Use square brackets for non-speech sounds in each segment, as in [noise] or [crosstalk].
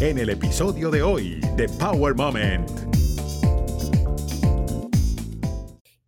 en el episodio de hoy de Power Moment.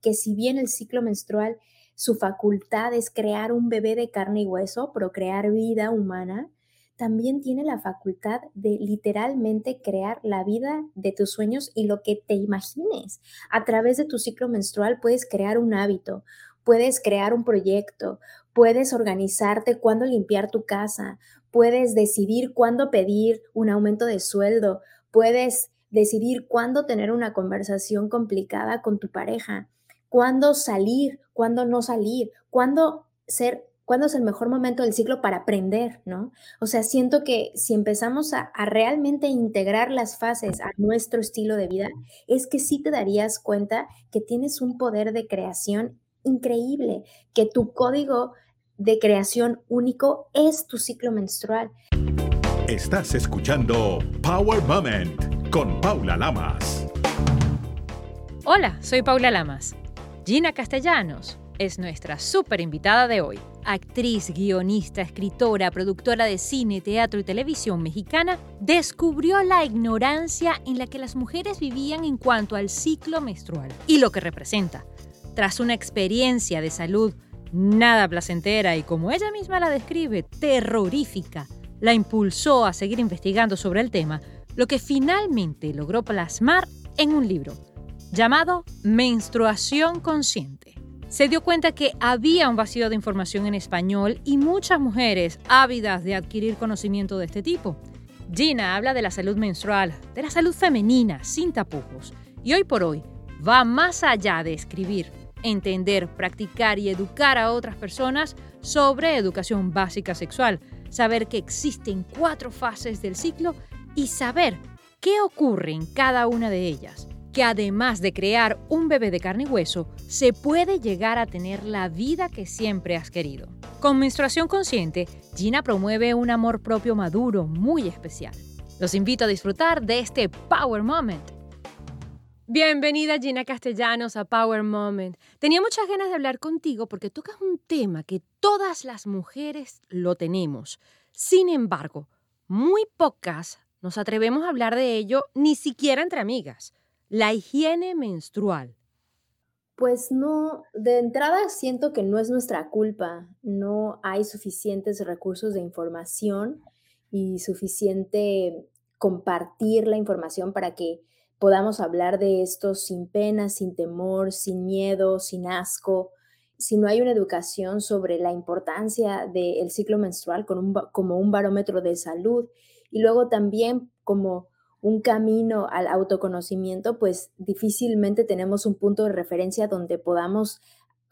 Que si bien el ciclo menstrual, su facultad es crear un bebé de carne y hueso, procrear vida humana, también tiene la facultad de literalmente crear la vida de tus sueños y lo que te imagines. A través de tu ciclo menstrual puedes crear un hábito, puedes crear un proyecto, puedes organizarte cuándo limpiar tu casa, puedes decidir cuándo pedir un aumento de sueldo, puedes decidir cuándo tener una conversación complicada con tu pareja, cuándo salir, cuándo no salir, cuándo ser cuándo es el mejor momento del ciclo para aprender, ¿no? O sea, siento que si empezamos a, realmente integrar las fases a nuestro estilo de vida, es que sí te darías cuenta que tienes un poder de creación increíble, que tu código de creación único es tu ciclo menstrual. Estás escuchando Power Moment con Paula Lamas. Hola, soy Paula Lamas. Gina Castellanos es nuestra súper invitada de hoy. Actriz, guionista, escritora, productora de cine, teatro y televisión mexicana, descubrió la ignorancia en la que las mujeres vivían en cuanto al ciclo menstrual y lo que representa. Tras una experiencia de salud nada placentera y como ella misma la describe, terrorífica, la impulsó a seguir investigando sobre el tema, lo que finalmente logró plasmar en un libro llamado Menstruación Consciente. Se dio cuenta que había un vacío de información en español y muchas mujeres ávidas de adquirir conocimiento de este tipo. Gina habla de la salud menstrual, de la salud femenina, sin tapujos, y hoy por hoy va más allá de escribir entender, practicar y educar a otras personas sobre educación básica sexual, saber que existen cuatro fases del ciclo y saber qué ocurre en cada una de ellas, que además de crear un bebé de carne y hueso, se puede llegar a tener la vida que siempre has querido. Con menstruación consciente, Gina promueve un amor propio maduro muy especial. Los invito a disfrutar de este Power Moment Bienvenida Gina Castellanos a Power Moment. Tenía muchas ganas de hablar contigo porque tocas un tema que todas las mujeres lo tenemos. Sin embargo, muy pocas nos atrevemos a hablar de ello ni siquiera entre amigas. La higiene menstrual. Pues no, de entrada siento que no es nuestra culpa. No hay suficientes recursos de información y suficiente compartir la información para que podamos hablar de esto sin pena, sin temor, sin miedo, sin asco, si no hay una educación sobre la importancia del ciclo menstrual como un barómetro de salud y luego también como un camino al autoconocimiento, pues difícilmente tenemos un punto de referencia donde podamos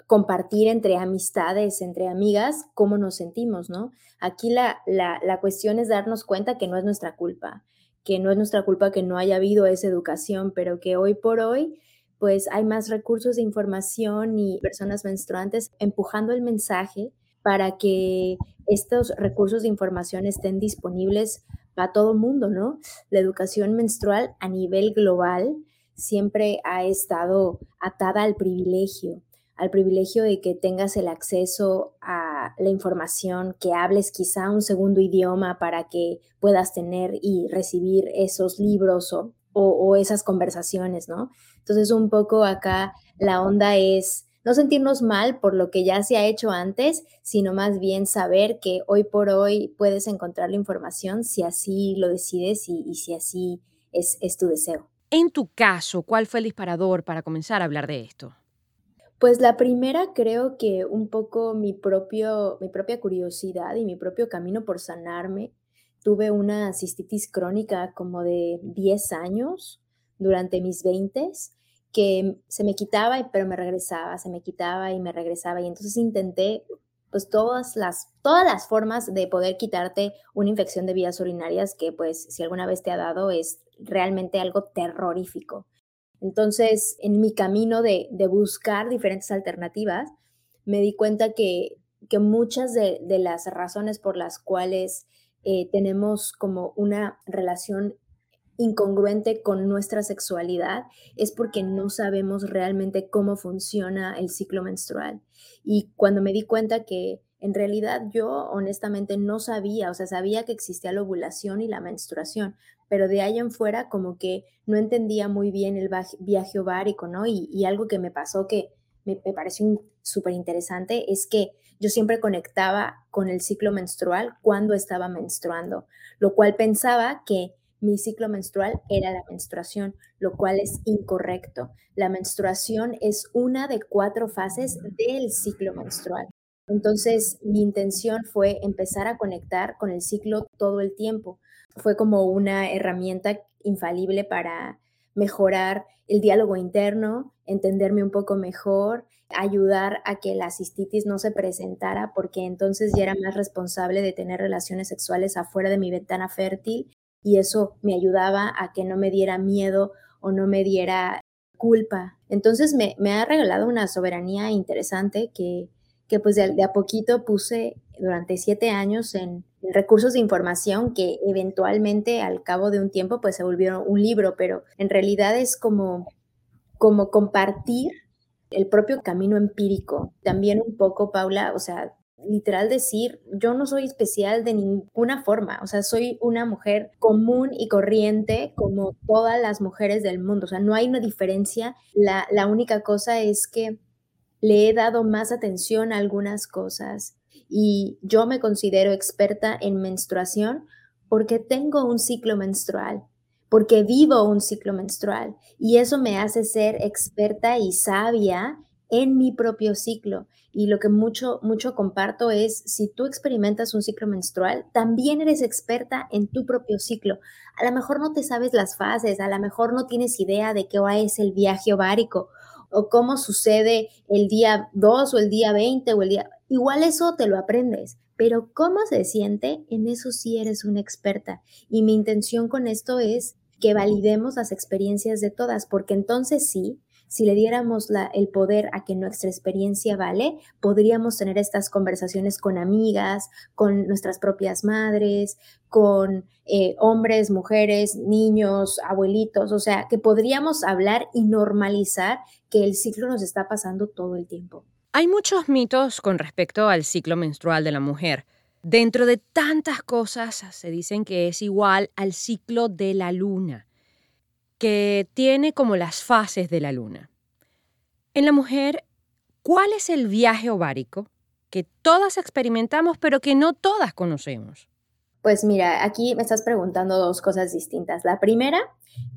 compartir entre amistades, entre amigas, cómo nos sentimos, ¿no? Aquí la, la, la cuestión es darnos cuenta que no es nuestra culpa, que no es nuestra culpa que no haya habido esa educación, pero que hoy por hoy pues hay más recursos de información y personas menstruantes empujando el mensaje para que estos recursos de información estén disponibles para todo el mundo, ¿no? La educación menstrual a nivel global siempre ha estado atada al privilegio al privilegio de que tengas el acceso a la información, que hables quizá un segundo idioma para que puedas tener y recibir esos libros o, o, esas conversaciones, ¿no? Entonces un poco acá la onda es no sentirnos mal por lo que ya se ha hecho antes, sino más bien saber que hoy por hoy puedes encontrar la información si así lo decides y, si así es tu deseo. En tu caso, ¿cuál fue el disparador para comenzar a hablar de esto? Pues la primera creo que un poco mi propio mi propia curiosidad y mi propio camino por sanarme. Tuve una cistitis crónica como de 10 años durante mis 20 que se me quitaba, pero me regresaba, se me quitaba y me regresaba. Y entonces intenté pues todas las, todas las formas de poder quitarte una infección de vías urinarias que pues si alguna vez te ha dado es realmente algo terrorífico. Entonces, en mi camino de, buscar diferentes alternativas, me di cuenta que, muchas de, las razones por las cuales eh, tenemos como una relación incongruente con nuestra sexualidad es porque no sabemos realmente cómo funciona el ciclo menstrual. Y cuando me di cuenta que En realidad yo honestamente no sabía, o sea, sabía que existía la ovulación y la menstruación, pero de ahí en fuera como que no entendía muy bien el viaje ovárico, ¿no? Y, algo que me pasó que me, me pareció súper interesante es que yo siempre conectaba con el ciclo menstrual cuando estaba menstruando, lo cual pensaba que mi ciclo menstrual era la menstruación, lo cual es incorrecto. La menstruación es una de cuatro fases del ciclo menstrual. Entonces, mi intención fue empezar a conectar con el ciclo todo el tiempo. Fue como una herramienta infalible para mejorar el diálogo interno, entenderme un poco mejor, ayudar a que la cistitis no se presentara porque entonces ya era más responsable de tener relaciones sexuales afuera de mi ventana fértil y eso me ayudaba a que no me diera miedo o no me diera culpa. Entonces me, ha regalado una soberanía interesante que, que pues de, a poquito puse durante siete años en, recursos de información que eventualmente al cabo de un tiempo pues se volvieron un libro, pero en realidad es como, como compartir el propio camino empírico. También un poco, Paula, o sea, literal decir, yo no soy especial de ninguna forma, o sea, soy una mujer común y corriente como todas las mujeres del mundo, o sea, no hay una diferencia, la, la única cosa es que le he dado más atención a algunas cosas y yo me considero experta en menstruación porque tengo un ciclo menstrual, porque vivo un ciclo menstrual y eso me hace ser experta y sabia en mi propio ciclo. Y lo que mucho, mucho comparto es, si tú experimentas un ciclo menstrual, también eres experta en tu propio ciclo. A lo mejor no te sabes las fases, a lo mejor no tienes idea de qué es el viaje ovárico o cómo sucede el día 2 o el día 20 o el día... Igual eso te lo aprendes, pero cómo se siente, en eso sí eres una experta. Y mi intención con esto es que validemos las experiencias de todas, porque entonces sí, si le diéramos el poder a que nuestra experiencia vale, podríamos tener estas conversaciones con amigas, con nuestras propias madres, con eh, hombres, mujeres, niños, abuelitos, o sea, que podríamos hablar y normalizar que el ciclo nos está pasando todo el tiempo. Hay muchos mitos con respecto al ciclo menstrual de la mujer. Dentro de tantas cosas se dicen que es igual al ciclo de la luna que tiene como las fases de la luna. En la mujer, ¿cuál es el viaje ovárico que todas experimentamos pero que no todas conocemos? Pues mira, aquí me estás preguntando dos cosas distintas. La primera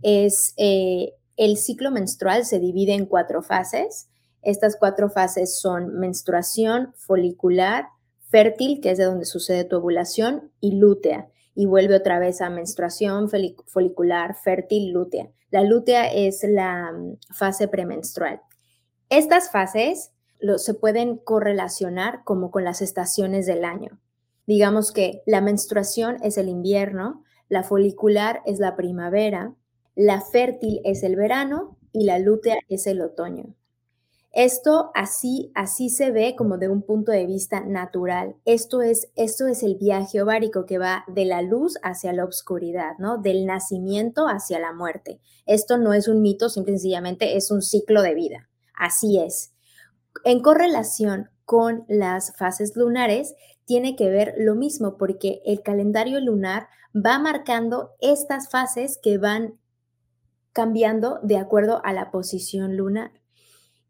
es eh, el ciclo menstrual se divide en cuatro fases. Estas cuatro fases son menstruación, folicular, fértil, que es de donde sucede tu ovulación, y lútea y vuelve otra vez a menstruación folicular, fértil, lútea. La lútea es la mm, fase premenstrual. Estas fases se pueden correlacionar como con las estaciones del año. Digamos que la menstruación es el invierno, la folicular es la primavera, la fértil es el verano y la lútea es el otoño. Esto así, así se ve como de un punto de vista natural. Esto es, esto es el viaje ovárico que va de la luz hacia la oscuridad, ¿no? Del nacimiento hacia la muerte. Esto no es un mito, simplemente es un ciclo de vida. Así es. En correlación con las fases lunares, tiene que ver lo mismo porque el calendario lunar va marcando estas fases que van cambiando de acuerdo a la posición lunar.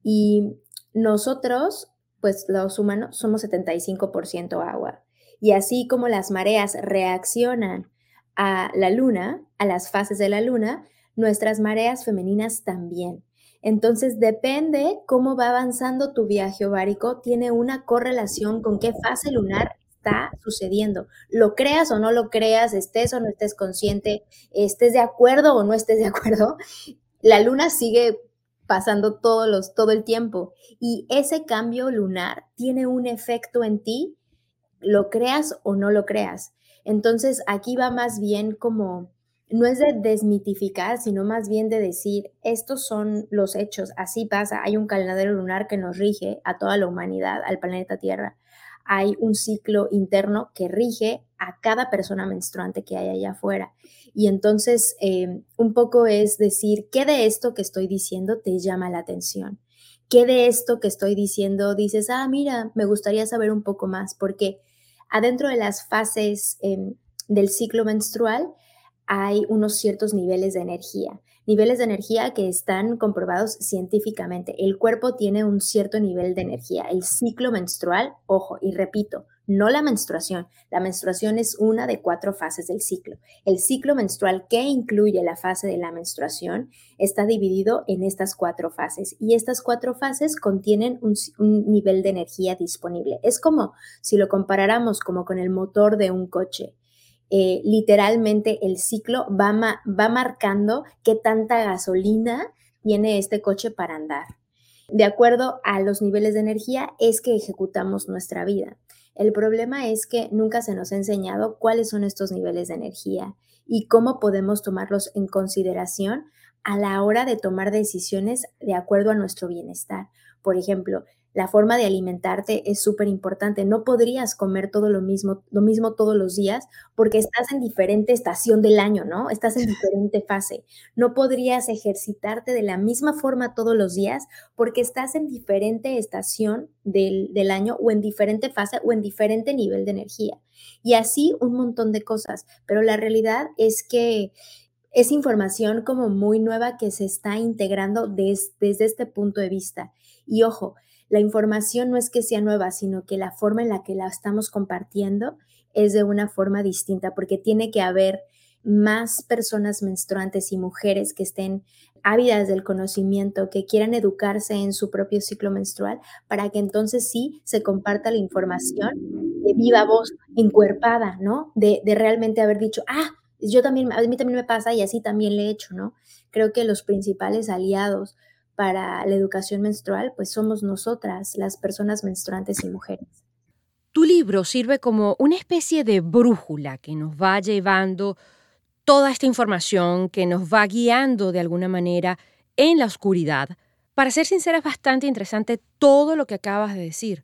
Y nosotros, pues los humanos, somos 75% agua. Y así como las mareas reaccionan a la luna, a las fases de la luna, nuestras mareas femeninas también. Entonces, depende cómo va avanzando tu viaje ovárico, tiene una correlación con qué fase lunar está sucediendo. Lo creas o no lo creas, estés o no estés consciente, estés de acuerdo o no estés de acuerdo, la luna sigue pasando todos los, todo el tiempo. Y ese cambio lunar tiene un efecto en ti, lo creas o no lo creas. Entonces aquí va más bien como, no es de desmitificar, sino más bien de decir, estos son los hechos, así pasa, hay un calendario lunar que nos rige a toda la humanidad, al planeta Tierra. Hay un ciclo interno que rige a cada persona menstruante que hay allá afuera. Y entonces, em, un poco es decir, ¿qué de esto que estoy diciendo te llama la atención? ¿qué de esto que estoy diciendo dices, ah, mira, me gustaría saber un poco más? Porque adentro de las fases em, del ciclo menstrual hay unos ciertos niveles de energía niveles de energía que están comprobados científicamente. El cuerpo tiene un cierto nivel de energía. El ciclo menstrual, ojo, y repito, no la menstruación. La menstruación es una de cuatro fases del ciclo. El ciclo menstrual que incluye la fase de la menstruación está dividido en estas cuatro fases y estas cuatro fases contienen un, nivel de energía disponible. Es como si lo comparáramos como con el motor de un coche. Eh, literalmente el ciclo va, va marcando qué tanta gasolina tiene este coche para andar. De acuerdo a los niveles de energía es que ejecutamos nuestra vida. El problema es que nunca se nos ha enseñado cuáles son estos niveles de energía y cómo podemos tomarlos en consideración a la hora de tomar decisiones de acuerdo a nuestro bienestar. Por ejemplo, la forma de alimentarte es súper importante. No podrías comer todo lo mismo, lo mismo todos los días porque estás en diferente estación del año, ¿no? Estás en diferente fase. No podrías ejercitarte de la misma forma todos los días porque estás en diferente estación del, del año o en diferente fase o en diferente nivel de energía. Y así un montón de cosas. Pero la realidad es que es información como muy nueva que se está integrando desde este punto de vista. Y ojo, la información no es que sea nueva, sino que la forma en la que la estamos compartiendo es de una forma distinta, porque tiene que haber más personas menstruantes y mujeres que estén ávidas del conocimiento, que quieran educarse en su propio ciclo menstrual, para que entonces sí se comparta la información de viva voz, encuerpada, ¿no? De, realmente haber dicho, ah, yo también, a mí también me pasa y así también le he hecho, ¿no? Creo que los principales aliados para la educación menstrual, pues somos nosotras, las personas menstruantes y mujeres. Tu libro sirve como una especie de brújula que nos va llevando toda esta información, que nos va guiando de alguna manera en la oscuridad. Para ser sincera, es bastante interesante todo lo que acabas de decir,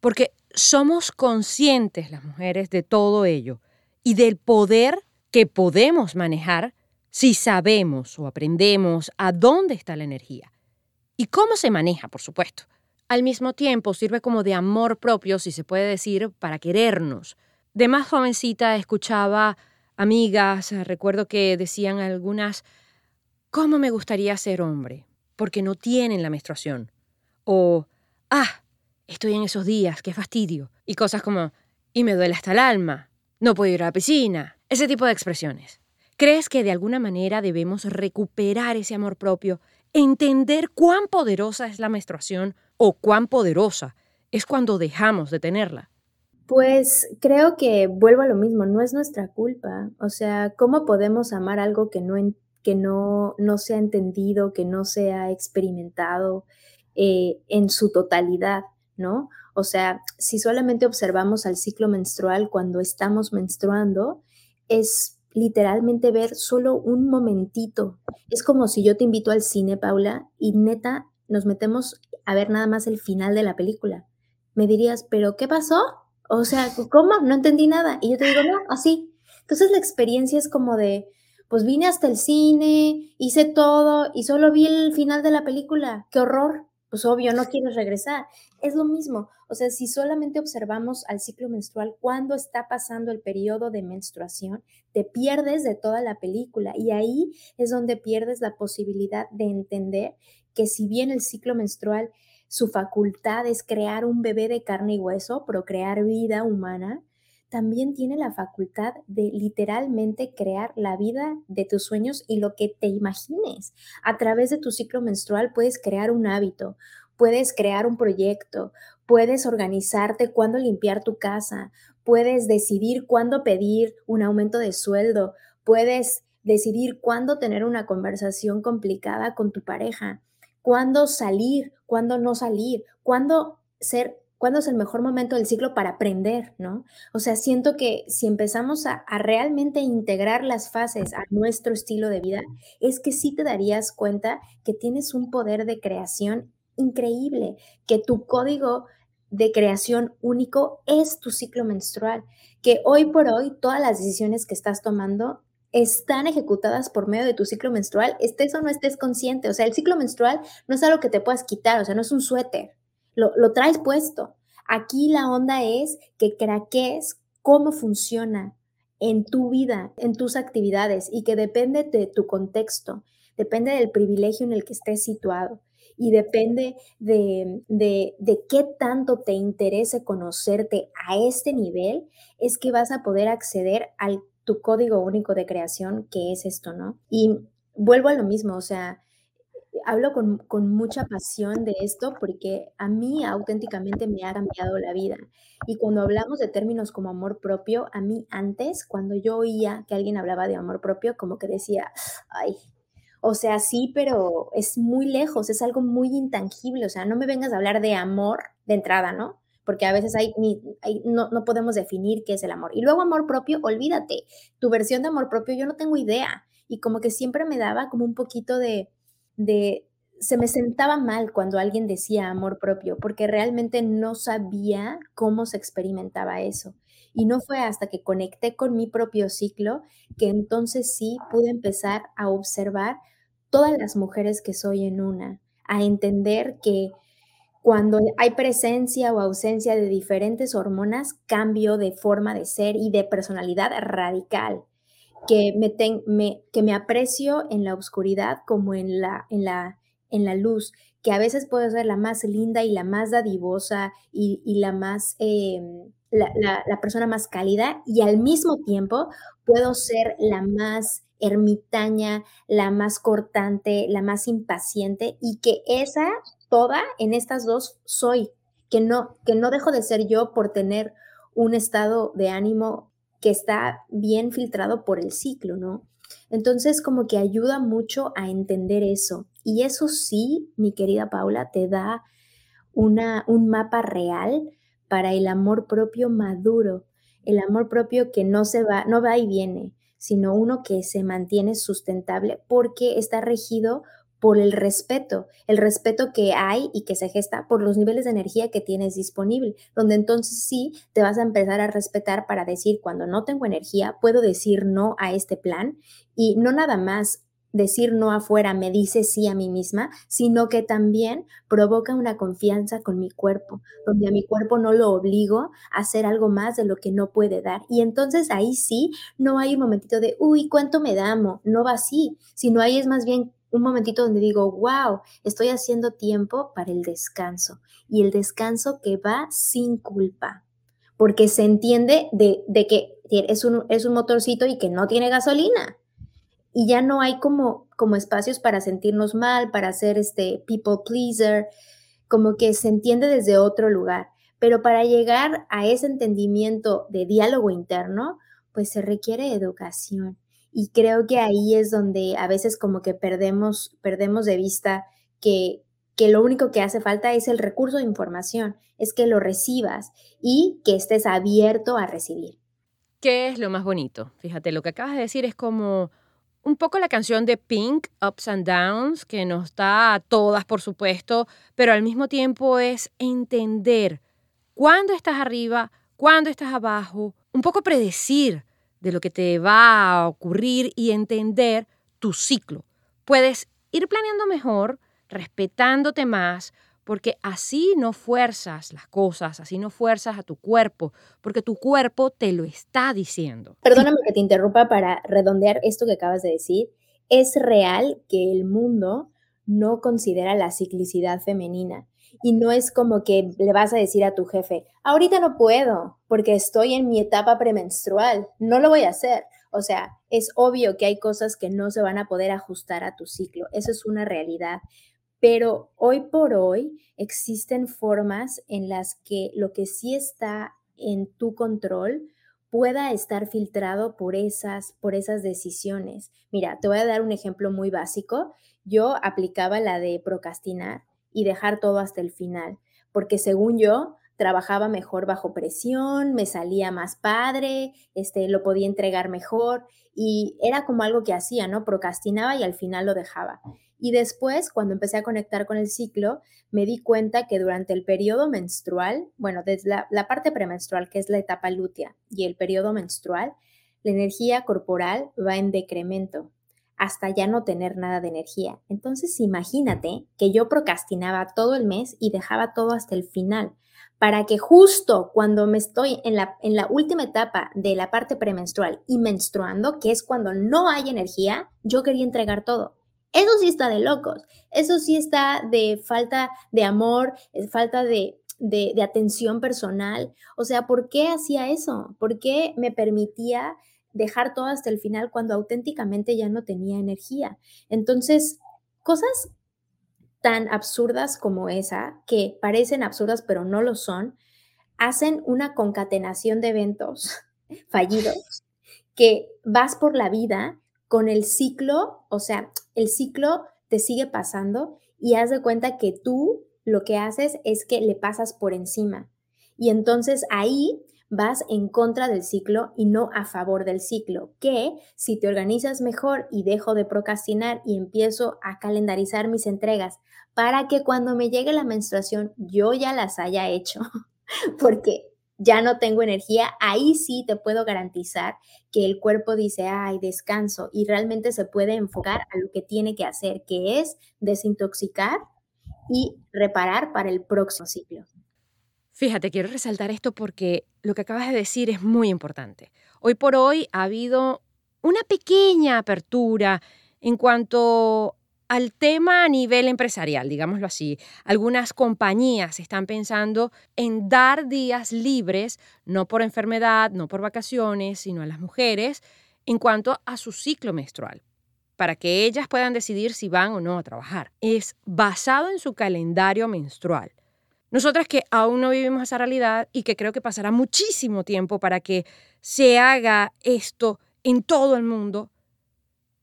porque somos conscientes las mujeres de todo ello y del poder que podemos manejar si sabemos o aprendemos a dónde está la energía y cómo se maneja, por supuesto. Al mismo tiempo sirve como de amor propio, si se puede decir, para querernos. De más jovencita escuchaba amigas, recuerdo que decían algunas, ¿cómo me gustaría ser hombre? Porque no tienen la menstruación. O, ah, estoy en esos días, qué fastidio. Y cosas como, y me duele hasta el alma, no puedo ir a la piscina. Ese tipo de expresiones. ¿Crees que de alguna manera debemos recuperar ese amor propio, entender cuán poderosa es la menstruación o cuán poderosa es cuando dejamos de tenerla? Pues creo que vuelvo a lo mismo, no es nuestra culpa. O sea, ¿cómo podemos amar algo que no, que no, no se ha entendido, que no se ha experimentado eh, en su totalidad, ¿no? O sea, si solamente observamos al ciclo menstrual cuando estamos menstruando, es literalmente ver solo un momentito. Es como si yo te invito al cine, Paula, y neta nos metemos a ver nada más el final de la película. Me dirías, ¿pero qué pasó? O sea, ¿cómo? No entendí nada. Y yo te digo, no, así. Entonces la experiencia es como de, pues vine hasta el cine, hice todo y solo vi el final de la película. ¡Qué horror! Pues obvio, no quieres regresar. Es lo mismo. O sea, si solamente observamos al ciclo menstrual cuando está pasando el periodo de menstruación, te pierdes de toda la película y ahí es donde pierdes la posibilidad de entender que si bien el ciclo menstrual, su facultad es crear un bebé de carne y hueso, procrear vida humana, también tiene la facultad de literalmente crear la vida de tus sueños y lo que te imagines. A través de tu ciclo menstrual puedes crear un hábito, puedes crear un proyecto, puedes organizarte cuándo limpiar tu casa, puedes decidir cuándo pedir un aumento de sueldo, puedes decidir cuándo tener una conversación complicada con tu pareja, cuándo salir, cuándo no salir, cuándo ser cuándo es el mejor momento del ciclo para aprender, ¿no? O sea, siento que si empezamos a, realmente integrar las fases a nuestro estilo de vida, es que sí te darías cuenta que tienes un poder de creación increíble, que tu código de creación único es tu ciclo menstrual, que hoy por hoy todas las decisiones que estás tomando están ejecutadas por medio de tu ciclo menstrual, estés o no estés consciente. O sea, el ciclo menstrual no es algo que te puedas quitar, o sea, no es un suéter, lo, lo traes puesto. Aquí la onda es que craques cómo funciona en tu vida, en tus actividades y que depende de tu contexto, depende del privilegio en el que estés situado y depende de, de, de, qué tanto te interese conocerte a este nivel, es que vas a poder acceder al tu código único de creación, que es esto, ¿no? Y vuelvo a lo mismo, o sea, hablo con, con, mucha pasión de esto porque a mí auténticamente me ha cambiado la vida. Y cuando hablamos de términos como amor propio, a mí antes, cuando yo oía que alguien hablaba de amor propio, como que decía, ay, o sea, sí, pero es muy lejos, es algo muy intangible, o sea, no me vengas a hablar de amor de entrada, ¿no? Porque a veces hay, no, no podemos definir qué es el amor. Y luego amor propio, olvídate, tu versión de amor propio yo no tengo idea. Y como que siempre me daba como un poquito de, de, se me sentaba mal cuando alguien decía amor propio, porque realmente no sabía cómo se experimentaba eso. Y no fue hasta que conecté con mi propio ciclo que entonces sí pude empezar a observar todas las mujeres que soy en una, a entender que cuando hay presencia o ausencia de diferentes hormonas, cambio de forma de ser y de personalidad radical, que me, que me aprecio en la oscuridad como en la, en, la, en la luz, que a veces puedo ser la más linda y la más dadivosa y, la más... Em, la, persona más cálida y al mismo tiempo puedo ser la más ermitaña, la más cortante, la más impaciente y que esa toda en estas dos soy, que no que no dejo de ser yo por tener un estado de ánimo que está bien filtrado por el ciclo, ¿no? Entonces como que ayuda mucho a entender eso y eso sí, mi querida Paula, te da una, un mapa real para el amor propio maduro, el amor propio que no se va, no va y viene, sino uno que se mantiene sustentable porque está regido por el respeto, el respeto que hay y que se gesta por los niveles de energía que tienes disponible, donde entonces sí te vas a empezar a respetar para decir, cuando no tengo energía, puedo decir no a este plan y no nada más decir no afuera me dice sí a mí misma, sino que también provoca una confianza con mi cuerpo, donde a mi cuerpo no lo obligo a hacer algo más de lo que no puede dar. Y entonces ahí sí, no hay un momentito de, uy, ¿cuánto me damo? No va así, sino ahí es más bien un momentito donde digo, wow, estoy haciendo tiempo para el descanso. Y el descanso que va sin culpa, porque se entiende de, de que es un, es un motorcito y que no tiene gasolina y ya no hay como, como espacios para sentirnos mal, para ser este people pleaser, como que se entiende desde otro lugar. Pero para llegar a ese entendimiento de diálogo interno, pues se requiere educación. Y creo que ahí es donde a veces como que perdemos, perdemos de vista que, que lo único que hace falta es el recurso de información, es que lo recibas y que estés abierto a recibir. ¿Qué es lo más bonito? Fíjate, lo que acabas de decir es como un poco la canción de Pink, Ups and Downs, que nos da a todas, por supuesto, pero al mismo tiempo es entender cuándo estás arriba, cuándo estás abajo, un poco predecir de lo que te va a ocurrir y entender tu ciclo. Puedes ir planeando mejor, respetándote más, porque así no fuerzas las cosas, así no fuerzas a tu cuerpo, porque tu cuerpo te lo está diciendo. Perdóname que te interrumpa para redondear esto que acabas de decir. Es real que el mundo no considera la ciclicidad femenina y no es como que le vas a decir a tu jefe, ahorita no puedo porque estoy en mi etapa premenstrual, no lo voy a hacer. O sea, es obvio que hay cosas que no se van a poder ajustar a tu ciclo, eso es una realidad. Pero hoy por hoy existen formas en las que lo que sí está en tu control pueda estar filtrado por esas, por esas decisiones. Mira, te voy a dar un ejemplo muy básico. Yo aplicaba la de procrastinar y dejar todo hasta el final, porque según yo, trabajaba mejor bajo presión, me salía más padre, este, lo podía entregar mejor y era como algo que hacía, ¿no? Procrastinaba y al final lo dejaba. Y después, cuando empecé a conectar con el ciclo, me di cuenta que durante el periodo menstrual, bueno, desde la, parte premenstrual, que es la etapa lútea, y el periodo menstrual, la energía corporal va en decremento hasta ya no tener nada de energía. Entonces imagínate que yo procrastinaba todo el mes y dejaba todo hasta el final para que justo cuando me estoy en la, en la última etapa de la parte premenstrual y menstruando, que es cuando no hay energía, yo quería entregar todo. Eso sí está de locos, eso sí está de falta de amor, falta de, de, de atención personal. O sea, ¿por qué hacía eso? ¿Por qué me permitía dejar todo hasta el final cuando auténticamente ya no tenía energía. Entonces, cosas tan absurdas como esa, que parecen absurdas pero no lo son, hacen una concatenación de eventos [laughs] fallidos que vas por la vida con el ciclo, o sea, el ciclo te sigue pasando y haz de cuenta que tú lo que haces es que le pasas por encima. Y entonces ahí vas en contra del ciclo y no a favor del ciclo, que si te organizas mejor y dejo de procrastinar y empiezo a calendarizar mis entregas para que cuando me llegue la menstruación yo ya las haya hecho, [laughs] porque ya no tengo energía, ahí sí te puedo garantizar que el cuerpo dice, ay, descanso, y realmente se puede enfocar a lo que tiene que hacer, que es desintoxicar y reparar para el próximo ciclo. Fíjate, quiero resaltar esto porque lo que acabas de decir es muy importante. Hoy por hoy ha habido una pequeña apertura en cuanto al tema a nivel empresarial, digámoslo así. Algunas compañías están pensando en dar días libres, no por enfermedad, no por vacaciones, sino a las mujeres, en cuanto a su ciclo menstrual, para que ellas puedan decidir si van o no a trabajar. Es basado en su calendario menstrual. Nosotras que aún no vivimos esa realidad y que creo que pasará muchísimo tiempo para que se haga esto en todo el mundo,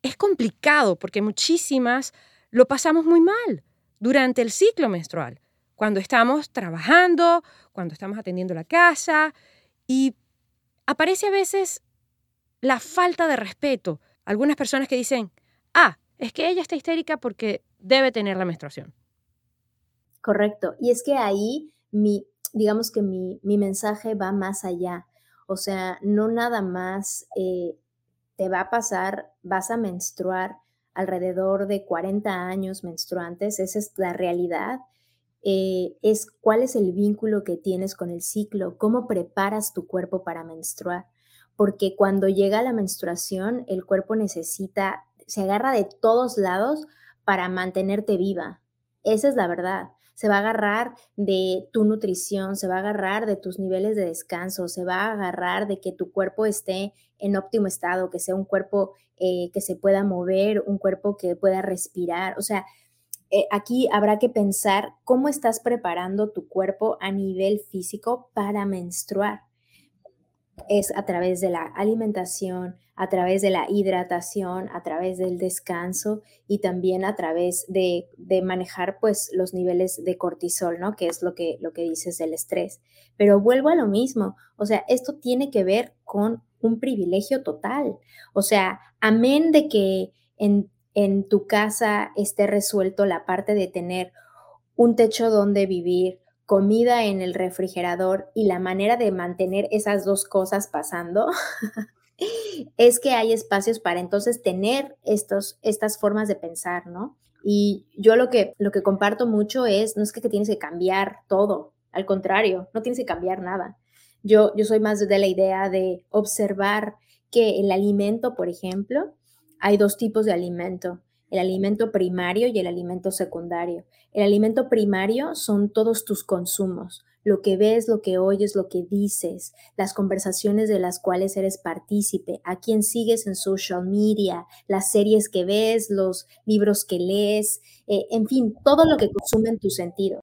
es complicado porque muchísimas lo pasamos muy mal durante el ciclo menstrual, cuando estamos trabajando, cuando estamos atendiendo la casa y aparece a veces la falta de respeto. Algunas personas que dicen, ah, es que ella está histérica porque debe tener la menstruación. Correcto. Y es que ahí mi, digamos que mi, mensaje va más allá. O sea, no nada más eh, te va a pasar, vas a menstruar alrededor de 40 años menstruantes, esa es la realidad. Eh, es cuál es el vínculo que tienes con el ciclo, cómo preparas tu cuerpo para menstruar. Porque cuando llega la menstruación, el cuerpo necesita, se agarra de todos lados para mantenerte viva. Esa es la verdad se va a agarrar de tu nutrición, se va a agarrar de tus niveles de descanso, se va a agarrar de que tu cuerpo esté en óptimo estado, que sea un cuerpo eh, que se pueda mover, un cuerpo que pueda respirar. O sea, eh, aquí habrá que pensar cómo estás preparando tu cuerpo a nivel físico para menstruar. Es a través de la alimentación, a través de la hidratación, a través del descanso y también a través de, manejar pues los niveles de cortisol, ¿no? Que es lo que, lo que dices del estrés. Pero vuelvo a lo mismo, o sea, esto tiene que ver con un privilegio total. O sea, amén de que en, en tu casa esté resuelto la parte de tener un techo donde vivir, comida en el refrigerador y la manera de mantener esas dos cosas pasando, [laughs] es que hay espacios para entonces tener estos, estas formas de pensar, ¿no? Y yo lo que, lo que comparto mucho es, no es que, tienes que cambiar todo, al contrario, no tienes que cambiar nada. Yo, yo soy más de la idea de observar que el alimento, por ejemplo, hay dos tipos de alimento, el alimento primario y el alimento secundario. El alimento primario son todos tus consumos, lo que ves, lo que oyes, lo que dices, las conversaciones de las cuales eres partícipe, a quién sigues en social media, las series que ves, los libros que lees, eh, en fin, todo lo que consume en tu sentido.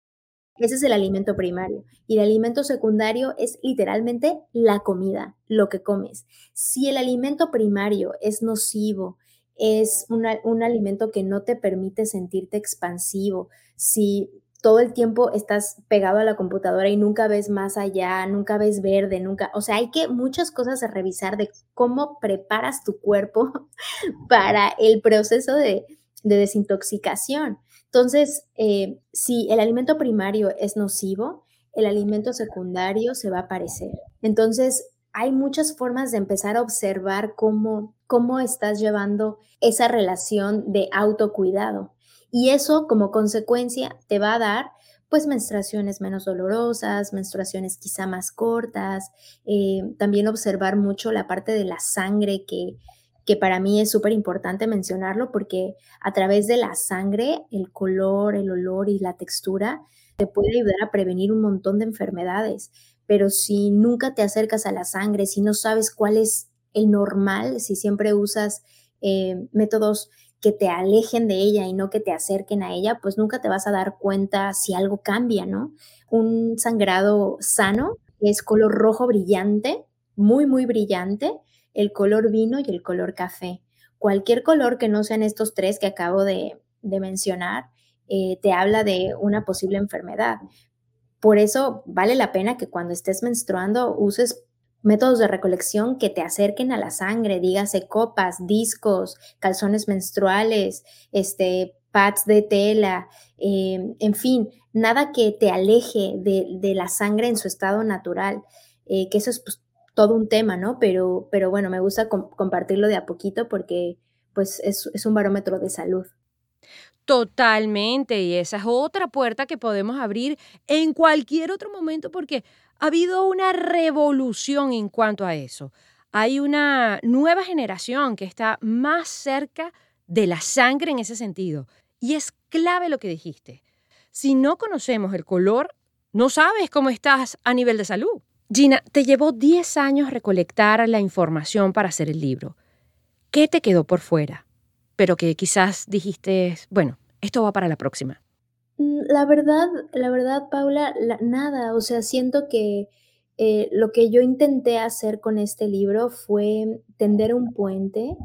Ese es el alimento primario. Y el alimento secundario es literalmente la comida, lo que comes. Si el alimento primario es nocivo, es un alimento que no te permite sentirte expansivo, si todo el tiempo estás pegado a la computadora y nunca ves más allá, nunca ves verde, nunca, o sea, hay que muchas cosas a revisar de cómo preparas tu cuerpo [laughs] para el proceso de, desintoxicación. Entonces, eh, si el alimento primario es nocivo, el alimento secundario se va a aparecer. Entonces, hay muchas formas de empezar a observar cómo, cómo estás llevando esa relación de autocuidado. Y eso como consecuencia te va a dar pues menstruaciones menos dolorosas, menstruaciones quizá más cortas, eh, también observar mucho la parte de la sangre que, que para mí es súper importante mencionarlo porque a través de la sangre, el color, el olor y la textura te puede ayudar a prevenir un montón de enfermedades. Pero si nunca te acercas a la sangre, si no sabes cuál es el normal, si siempre usas eh, métodos que te alejen de ella y no que te acerquen a ella, pues nunca te vas a dar cuenta si algo cambia, ¿no? Un sangrado sano es color rojo brillante, muy, muy brillante, el color vino y el color café. Cualquier color que no sean estos tres que acabo de, mencionar, eh, te habla de una posible enfermedad. Por eso vale la pena que cuando estés menstruando uses métodos de recolección que te acerquen a la sangre, dígase copas, discos, calzones menstruales, este, pads de tela, em, en fin, nada que te aleje de, la sangre en su estado natural, eh, que eso es pues, todo un tema, ¿no? Pero, pero bueno, me gusta compartirlo de a poquito porque pues es, es un barómetro de salud. Totalmente, y esa es otra puerta que podemos abrir en cualquier otro momento porque ha habido una revolución en cuanto a eso. Hay una nueva generación que está más cerca de la sangre en ese sentido. Y es clave lo que dijiste. Si no conocemos el color, no sabes cómo estás a nivel de salud. Gina, te llevó 10 años recolectar la información para hacer el libro. ¿Qué te quedó por fuera? Pero que quizás dijiste, bueno, esto va para la próxima. Mm, la verdad, la verdad, Paula, nada, o sea, siento que eh, lo que yo intenté hacer con este libro fue tender un puente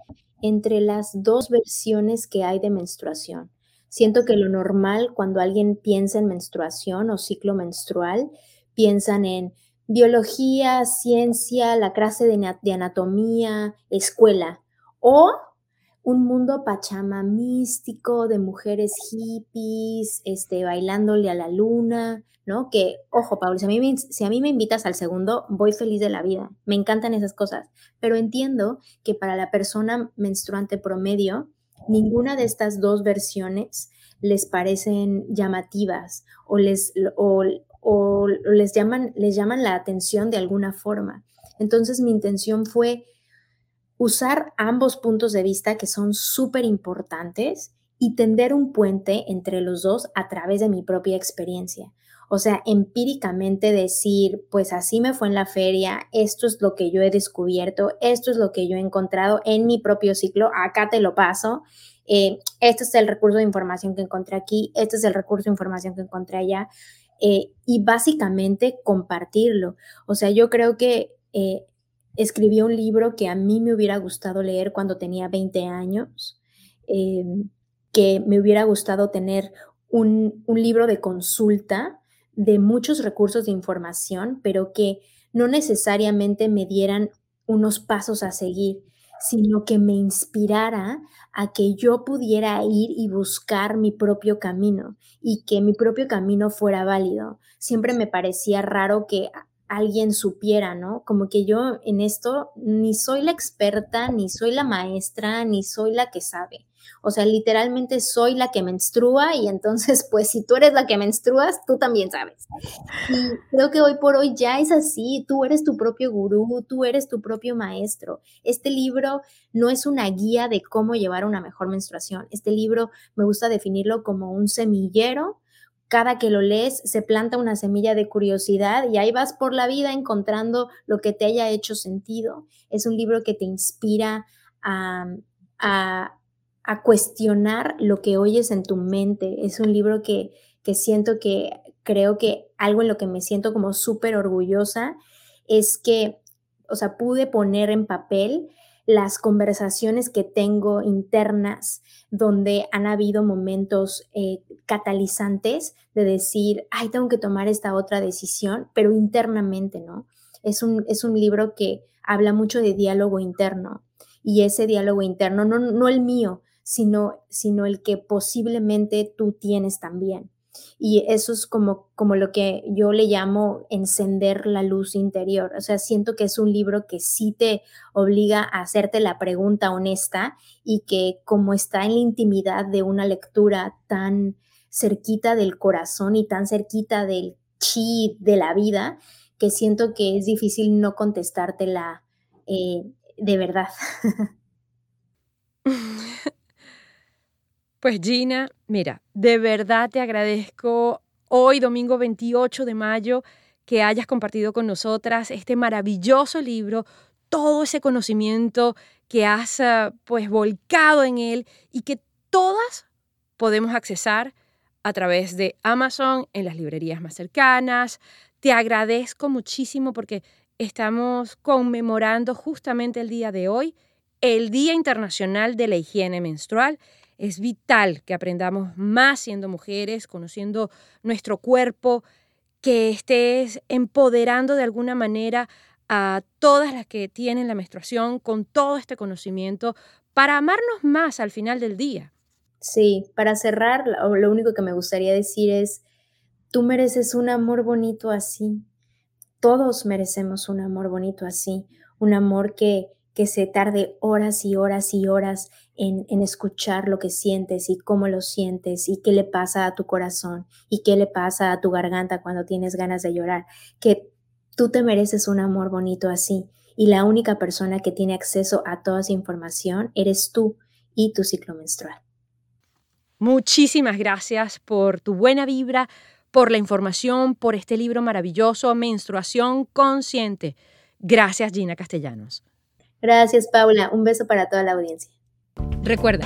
entre las dos versiones que hay de menstruación. Siento que lo normal cuando alguien piensa en menstruación o ciclo menstrual, piensan en biología, ciencia, la clase de, anatomía, escuela, o un mundo pachama místico de mujeres hippies, este, bailándole a la luna, ¿no? Que, ojo, Pablo, si a, mí me, si a mí me invitas al segundo, voy feliz de la vida. Me encantan esas cosas. Pero entiendo que para la persona menstruante promedio, ninguna de estas dos versiones les parecen llamativas o les, o les, llaman, les llaman la atención de alguna forma. Entonces mi intención fue usar ambos puntos de vista que son súper importantes y tender un puente entre los dos a través de mi propia experiencia. O sea, empíricamente decir, pues así me fue en la feria, esto es lo que yo he descubierto, esto es lo que yo he encontrado en mi propio ciclo, acá te lo paso, eh, este es el recurso de información que encontré aquí, este es el recurso de información que encontré allá, eh, y básicamente compartirlo. O sea, yo creo que eh, escribí un libro que a mí me hubiera gustado leer cuando tenía 20 años, eh, que me hubiera gustado tener un, un libro de consulta de muchos recursos de información, pero que no necesariamente me dieran unos pasos a seguir, sino que me inspirara a que yo pudiera ir y buscar mi propio camino y que mi propio camino fuera válido. Siempre me parecía raro que alguien supiera, ¿no? Como que yo en esto ni soy la experta, ni soy la maestra, ni soy la que sabe. O sea, literalmente soy la que menstrua y entonces, [laughs] pues si tú eres la que menstruas, tú también sabes. Y creo que hoy por hoy ya es así, tú eres tu propio gurú, tú eres tu propio maestro. Este libro no es una guía de cómo llevar una mejor menstruación. Este libro me gusta definirlo como un semillero cada que lo lees se planta una semilla de curiosidad y ahí vas por la vida encontrando lo que te haya hecho sentido. Es un libro que te inspira a, a cuestionar lo que oyes en tu mente. Es un libro que, que siento que creo que algo en lo que me siento como súper orgullosa es que, o sea, pude poner en papel las conversaciones que tengo internas, donde han habido momentos eh, catalizantes de decir, ay, tengo que tomar esta otra decisión, pero internamente, ¿no? Es un, es un libro que habla mucho de diálogo interno y ese diálogo interno, no, no el mío, sino, sino el que posiblemente tú tienes también. Y eso es como, como lo que yo le llamo encender la luz interior. O sea, siento que es un libro que sí te obliga a hacerte la pregunta honesta y que como está en la intimidad de una lectura tan cerquita del corazón y tan cerquita del chi de la vida, que siento que es difícil no contestártela eh, de verdad. [laughs] Pues Gina, mira, de verdad te agradezco hoy, domingo 28 de mayo, que hayas compartido con nosotras este maravilloso libro, todo ese conocimiento que has ah, pues volcado en él y que todas podemos accesar a través de Amazon en las librerías más cercanas. Te agradezco muchísimo porque estamos conmemorando justamente el día de hoy, el Día Internacional de la Higiene Menstrual es vital que aprendamos más siendo mujeres, conociendo nuestro cuerpo, que estés empoderando de alguna manera a todas las que tienen la menstruación con todo este conocimiento para amarnos más al final del día. Sí, para cerrar, lo único que me gustaría decir es, tú mereces un amor bonito así. Todos merecemos un amor bonito así, un amor que, que se tarde horas y horas y horas en, escuchar lo que sientes y cómo lo sientes y qué le pasa a tu corazón y qué le pasa a tu garganta cuando tienes ganas de llorar, que tú te mereces un amor bonito así y la única persona que tiene acceso a toda esa información eres tú y tu ciclo menstrual. Muchísimas gracias por tu buena vibra, por la información, por este libro maravilloso, Menstruación Consciente. Gracias, Gina Castellanos. Gracias, Paula. Un beso para toda la audiencia. Recuerda,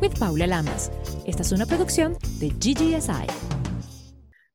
with Paula Lamas. Esta es una producción de GGSI.